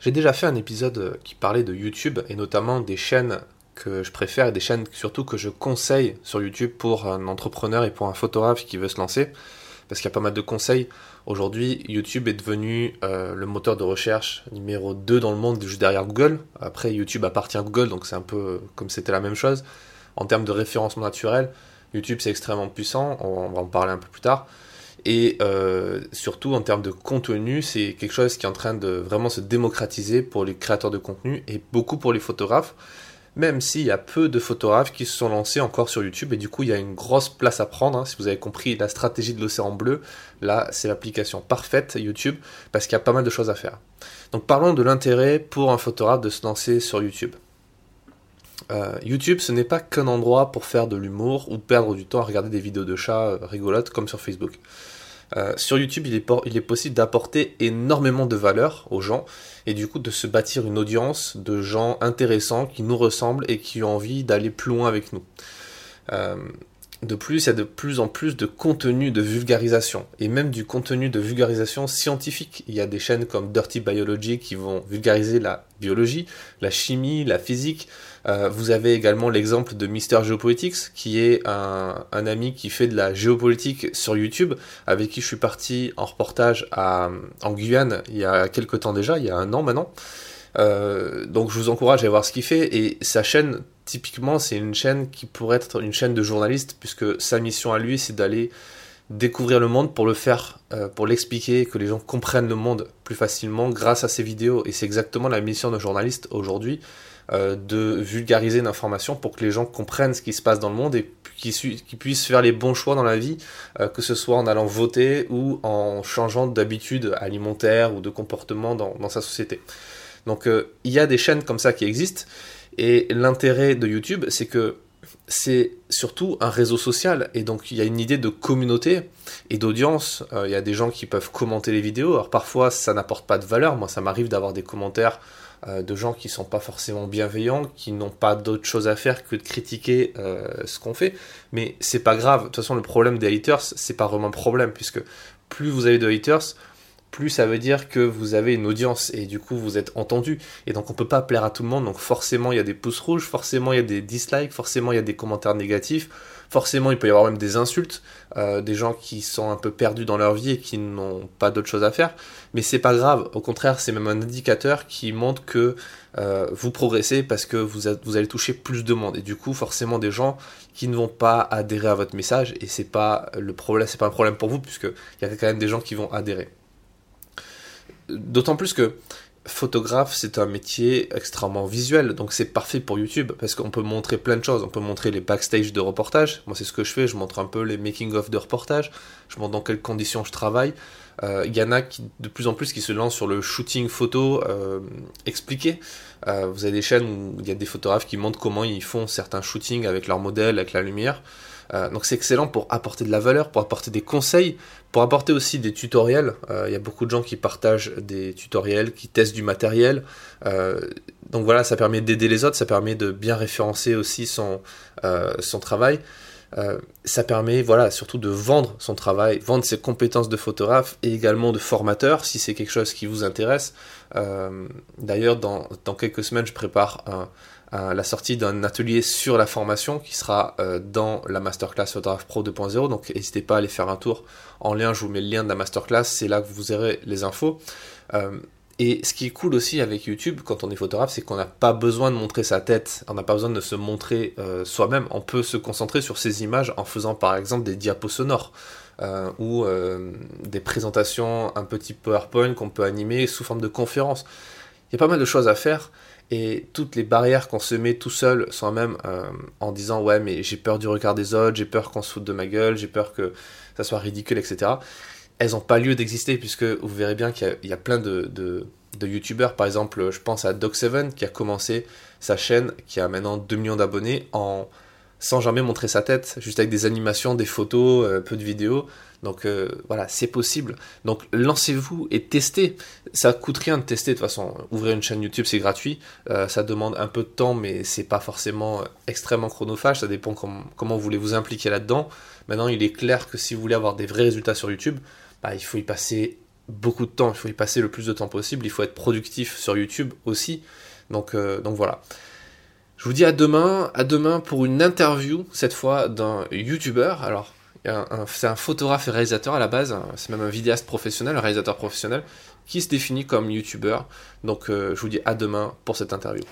J'ai déjà fait un épisode qui parlait de YouTube et notamment des chaînes que je préfère et des chaînes surtout que je conseille sur YouTube pour un entrepreneur et pour un photographe qui veut se lancer. Parce qu'il y a pas mal de conseils. Aujourd'hui, YouTube est devenu euh, le moteur de recherche numéro 2 dans le monde, juste derrière Google. Après, YouTube appartient à Google, donc c'est un peu comme c'était la même chose. En termes de référencement naturel, YouTube c'est extrêmement puissant, on va en parler un peu plus tard. Et euh, surtout en termes de contenu, c'est quelque chose qui est en train de vraiment se démocratiser pour les créateurs de contenu et beaucoup pour les photographes, même s'il y a peu de photographes qui se sont lancés encore sur YouTube et du coup il y a une grosse place à prendre. Hein. si vous avez compris la stratégie de l'océan bleu, là c'est l'application parfaite YouTube parce qu'il y a pas mal de choses à faire. Donc parlons de l'intérêt pour un photographe de se lancer sur YouTube. Euh, YouTube, ce n'est pas qu'un endroit pour faire de l'humour ou perdre du temps à regarder des vidéos de chats euh, rigolotes comme sur Facebook. Euh, sur YouTube, il est, il est possible d'apporter énormément de valeur aux gens et du coup de se bâtir une audience de gens intéressants qui nous ressemblent et qui ont envie d'aller plus loin avec nous. De plus, il y a de plus en plus de contenu de vulgarisation et même du contenu de vulgarisation scientifique. Il y a des chaînes comme Dirty Biology qui vont vulgariser la biologie, la chimie, la physique, euh, vous avez également l'exemple de Mister Geopolitics, qui est un, ami qui fait de la géopolitique sur YouTube, avec qui je suis parti en reportage à, en Guyane il y a quelques temps déjà, il y a un an maintenant. Euh, donc je vous encourage à voir ce qu'il fait et sa chaîne typiquement c'est une chaîne qui pourrait être une chaîne de journaliste puisque sa mission à lui c'est d'aller découvrir le monde pour le faire, euh, pour l'expliquer, que les gens comprennent le monde plus facilement grâce à ses vidéos et c'est exactement la mission d'un journaliste aujourd'hui euh, de vulgariser l'information pour que les gens comprennent ce qui se passe dans le monde et qu'ils puissent faire les bons choix dans la vie, que ce soit en allant voter ou en changeant d'habitude alimentaire ou de comportement dans, sa société. Donc euh, il y a des chaînes comme ça qui existent et l'intérêt de YouTube c'est que c'est surtout un réseau social et donc il y a une idée de communauté et d'audience. il y a des gens qui peuvent commenter les vidéos. Alors parfois ça n'apporte pas de valeur. Moi ça m'arrive d'avoir des commentaires euh, de gens qui sont pas forcément bienveillants, qui n'ont pas d'autre chose à faire que de critiquer euh, ce qu'on fait. Mais c'est pas grave. De toute façon, le problème des haters, c'est pas vraiment un problème, puisque plus vous avez de haters, plus ça veut dire que vous avez une audience et du coup vous êtes entendu. Et donc on peut pas plaire à tout le monde, donc forcément il y a des pouces rouges, forcément il y a des dislikes, forcément il y a des commentaires négatifs, Forcément, il peut y avoir même des insultes, euh, des gens qui sont un peu perdus dans leur vie et qui n'ont pas d'autre chose à faire. Mais c'est pas grave. Au contraire, c'est même un indicateur qui montre que euh, vous progressez parce que vous, allez toucher plus de monde. Et du coup, forcément, des gens qui ne vont pas adhérer à votre message. Et c'est pas le problème, c'est pas un problème pour vous puisque il y a quand même des gens qui vont adhérer. D'autant plus que photographe, c'est un métier extrêmement visuel, donc c'est parfait pour YouTube parce qu'on peut montrer plein de choses. On peut montrer les backstage de reportage. Moi, c'est ce que je fais. Je montre un peu les making-of de reportage. Je montre dans quelles conditions je travaille. Euh, il y en a de plus en plus qui se lancent sur le shooting photo euh, expliqué. Euh, vous avez des chaînes où il y a des photographes qui montrent comment ils font certains shootings avec leur modèle, avec la lumière. Euh, donc c'est excellent pour apporter de la valeur, pour apporter des conseils, pour apporter aussi des tutoriels. Euh, il y a beaucoup de gens qui partagent des tutoriels, qui testent du matériel. Euh, donc voilà, ça permet d'aider les autres, ça permet de bien référencer aussi son, travail. ça permet voilà surtout de vendre son travail, vendre ses compétences de photographe et également de formateur si c'est quelque chose qui vous intéresse. D'ailleurs, dans, quelques semaines, je prépare un, la sortie d'un atelier sur la formation qui sera euh, dans la masterclass Photograph Pro 2.0. Donc n'hésitez pas à aller faire un tour en lien. Je vous mets le lien de la masterclass. C'est là que vous aurez les infos. Euh, et ce qui est cool aussi avec YouTube quand on est photographe, c'est qu'on n'a pas besoin de montrer sa tête, on n'a pas besoin de se montrer euh, soi-même. On peut se concentrer sur ces images en faisant par exemple des diapos sonores ou des présentations un petit PowerPoint qu'on peut animer sous forme de conférence. Il y a pas mal de choses à faire et toutes les barrières qu'on se met tout seul, sans même euh, en disant ouais mais j'ai peur du regard des autres, j'ai peur qu'on se foute de ma gueule, j'ai peur que ça soit ridicule, etc. Elles n'ont pas lieu d'exister puisque vous verrez bien qu'il y, a plein de, de, de youtubeurs, par exemple je pense à Doc7 qui a commencé sa chaîne, qui a maintenant 2 millions d'abonnés en sans jamais montrer sa tête, juste avec des animations, des photos, euh, peu de vidéos. Donc euh, voilà, c'est possible. Donc lancez-vous et testez. Ça coûte rien de tester de toute façon. Ouvrir une chaîne YouTube, c'est gratuit. Euh, ça demande un peu de temps, mais c'est pas forcément extrêmement chronophage. Ça dépend comment vous voulez vous impliquer là-dedans. Maintenant, il est clair que si vous voulez avoir des vrais résultats sur YouTube, bah, il faut y passer beaucoup de temps, il faut y passer le plus de temps possible, il faut être productif sur YouTube aussi. Donc, donc voilà. Je vous dis à demain, à demain pour une interview, cette fois d'un YouTuber. Alors, c'est un photographe et réalisateur à la base, hein. c'est même un vidéaste professionnel, un réalisateur professionnel, qui se définit comme YouTuber. Donc euh, je vous dis à demain pour cette interview.